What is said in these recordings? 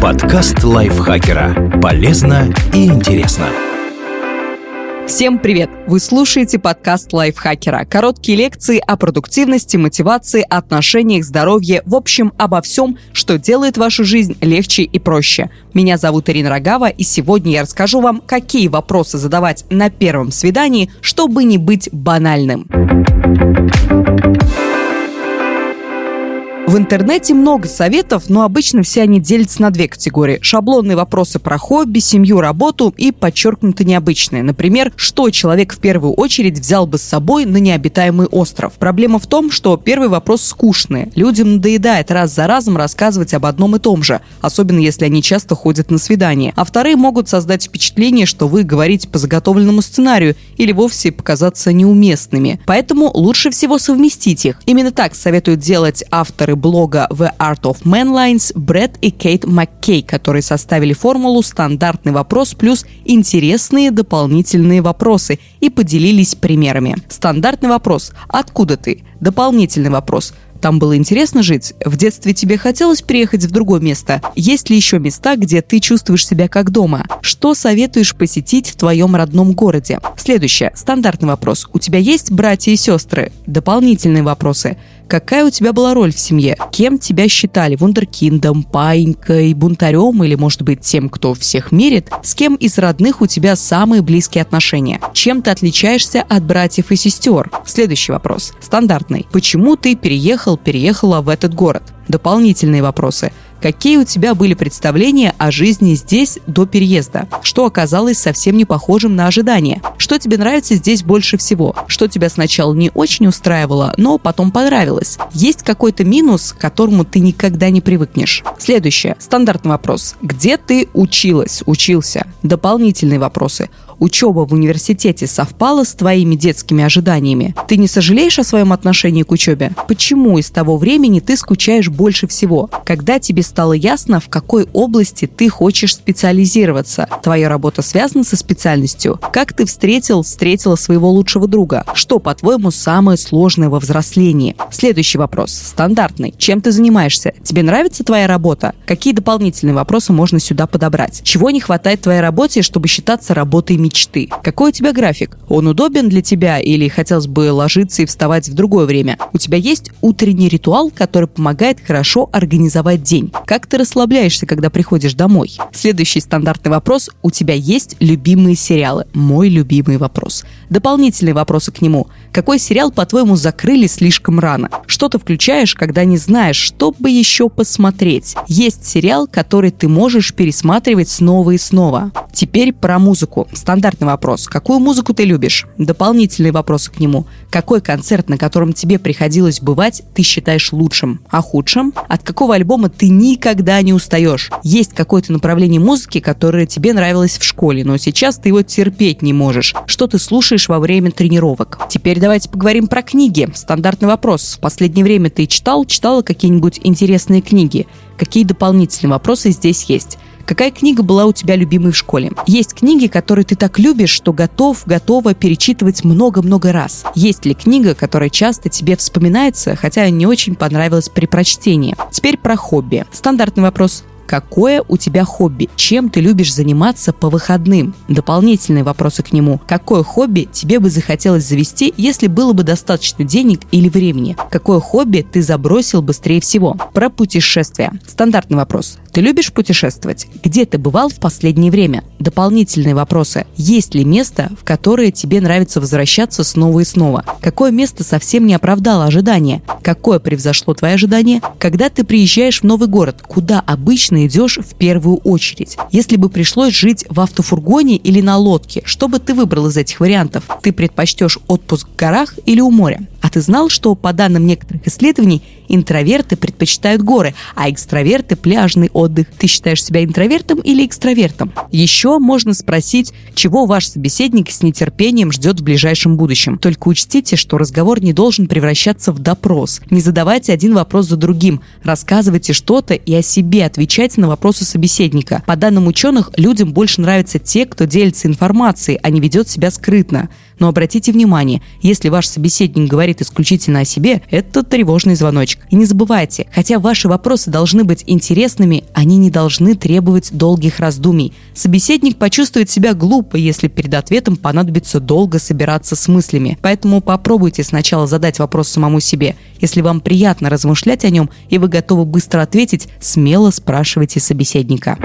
Подкаст лайфхакера. Полезно и интересно. Всем привет! Вы слушаете подкаст лайфхакера. Короткие лекции о продуктивности, мотивации, отношениях, здоровье, в общем, обо всем, что делает вашу жизнь легче и проще. Меня зовут Ирина Рогава, и сегодня я расскажу вам, какие вопросы задавать на первом свидании, чтобы не быть банальным. В интернете много советов, но обычно все они делятся на две категории. Шаблонные вопросы про хобби, семью, работу и подчеркнуто необычные. Например, что человек в первую очередь взял бы с собой на необитаемый остров. Проблема в том, что первый вопрос скучный. Людям надоедает раз за разом рассказывать об одном и том же, особенно если они часто ходят на свидания. А вторые могут создать впечатление, что вы говорите по заготовленному сценарию или вовсе показаться неуместными. Поэтому лучше всего совместить их. Именно так советуют делать авторы блога The Art of Manlines Брэд и Кейт Маккей, которые составили формулу «Стандартный вопрос плюс интересные дополнительные вопросы» и поделились примерами. Стандартный вопрос «Откуда ты?» Дополнительный вопрос там было интересно жить? В детстве тебе хотелось переехать в другое место? Есть ли еще места, где ты чувствуешь себя как дома? Что советуешь посетить в твоем родном городе? Следующее. Стандартный вопрос. У тебя есть братья и сестры? Дополнительные вопросы. Какая у тебя была роль в семье? Кем тебя считали? Вундеркиндом, паинькой, бунтарем или, может быть, тем, кто всех мерит? С кем из родных у тебя самые близкие отношения? Чем ты отличаешься от братьев и сестер? Следующий вопрос. Стандартный. Почему ты переехал, переехала в этот город? Дополнительные вопросы. Какие у тебя были представления о жизни здесь до переезда? Что оказалось совсем не похожим на ожидания? Что тебе нравится здесь больше всего? Что тебя сначала не очень устраивало, но потом понравилось? Есть какой-то минус, к которому ты никогда не привыкнешь? Следующее. Стандартный вопрос. Где ты училась, учился? Дополнительные вопросы учеба в университете совпала с твоими детскими ожиданиями? Ты не сожалеешь о своем отношении к учебе? Почему из того времени ты скучаешь больше всего? Когда тебе стало ясно, в какой области ты хочешь специализироваться? Твоя работа связана со специальностью? Как ты встретил, встретила своего лучшего друга? Что, по-твоему, самое сложное во взрослении? Следующий вопрос. Стандартный. Чем ты занимаешься? Тебе нравится твоя работа? Какие дополнительные вопросы можно сюда подобрать? Чего не хватает твоей работе, чтобы считаться работой мечты. Какой у тебя график? Он удобен для тебя или хотелось бы ложиться и вставать в другое время? У тебя есть утренний ритуал, который помогает хорошо организовать день? Как ты расслабляешься, когда приходишь домой? Следующий стандартный вопрос. У тебя есть любимые сериалы? Мой любимый вопрос. Дополнительные вопросы к нему. Какой сериал, по-твоему, закрыли слишком рано? Что ты включаешь, когда не знаешь, что бы еще посмотреть? Есть сериал, который ты можешь пересматривать снова и снова. Теперь про музыку. Стандартный вопрос. Какую музыку ты любишь? Дополнительные вопросы к нему. Какой концерт, на котором тебе приходилось бывать, ты считаешь лучшим? А худшим? От какого альбома ты никогда не устаешь? Есть какое-то направление музыки, которое тебе нравилось в школе, но сейчас ты его терпеть не можешь. Что ты слушаешь во время тренировок? Теперь давайте поговорим про книги. Стандартный вопрос. В последнее время ты читал, читала какие-нибудь интересные книги? Какие дополнительные вопросы здесь есть? Какая книга была у тебя любимой в школе? Есть книги, которые ты так любишь, что готов, готова перечитывать много-много раз. Есть ли книга, которая часто тебе вспоминается, хотя не очень понравилась при прочтении? Теперь про хобби. Стандартный вопрос. Какое у тебя хобби? Чем ты любишь заниматься по выходным? Дополнительные вопросы к нему. Какое хобби тебе бы захотелось завести, если было бы достаточно денег или времени? Какое хобби ты забросил быстрее всего? Про путешествия. Стандартный вопрос. Ты любишь путешествовать? Где ты бывал в последнее время? Дополнительные вопросы. Есть ли место, в которое тебе нравится возвращаться снова и снова? Какое место совсем не оправдало ожидания? Какое превзошло твои ожидания? Когда ты приезжаешь в новый город, куда обычно идешь в первую очередь. Если бы пришлось жить в автофургоне или на лодке, что бы ты выбрал из этих вариантов? Ты предпочтешь отпуск в горах или у моря? А ты знал, что по данным некоторых исследований, интроверты предпочитают горы, а экстраверты – пляжный отдых. Ты считаешь себя интровертом или экстравертом? Еще можно спросить, чего ваш собеседник с нетерпением ждет в ближайшем будущем. Только учтите, что разговор не должен превращаться в допрос. Не задавайте один вопрос за другим. Рассказывайте что-то и о себе отвечайте на вопросы собеседника. По данным ученых, людям больше нравятся те, кто делится информацией, а не ведет себя скрытно. Но обратите внимание, если ваш собеседник говорит исключительно о себе, это тревожный звоночек. И не забывайте, хотя ваши вопросы должны быть интересными, они не должны требовать долгих раздумий. Собеседник почувствует себя глупо, если перед ответом понадобится долго собираться с мыслями. Поэтому попробуйте сначала задать вопрос самому себе. Если вам приятно размышлять о нем и вы готовы быстро ответить, смело спрашивайте собеседника.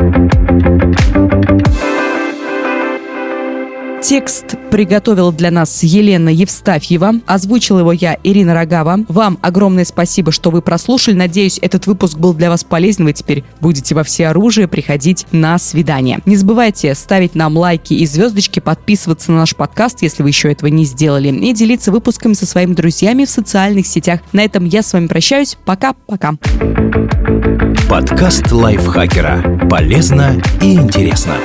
Текст приготовила для нас Елена Евстафьева. Озвучила его я, Ирина Рогава. Вам огромное спасибо, что вы прослушали. Надеюсь, этот выпуск был для вас полезен. Вы теперь будете во все оружие приходить на свидание. Не забывайте ставить нам лайки и звездочки, подписываться на наш подкаст, если вы еще этого не сделали, и делиться выпусками со своими друзьями в социальных сетях. На этом я с вами прощаюсь. Пока-пока. Подкаст лайфхакера. Полезно и интересно.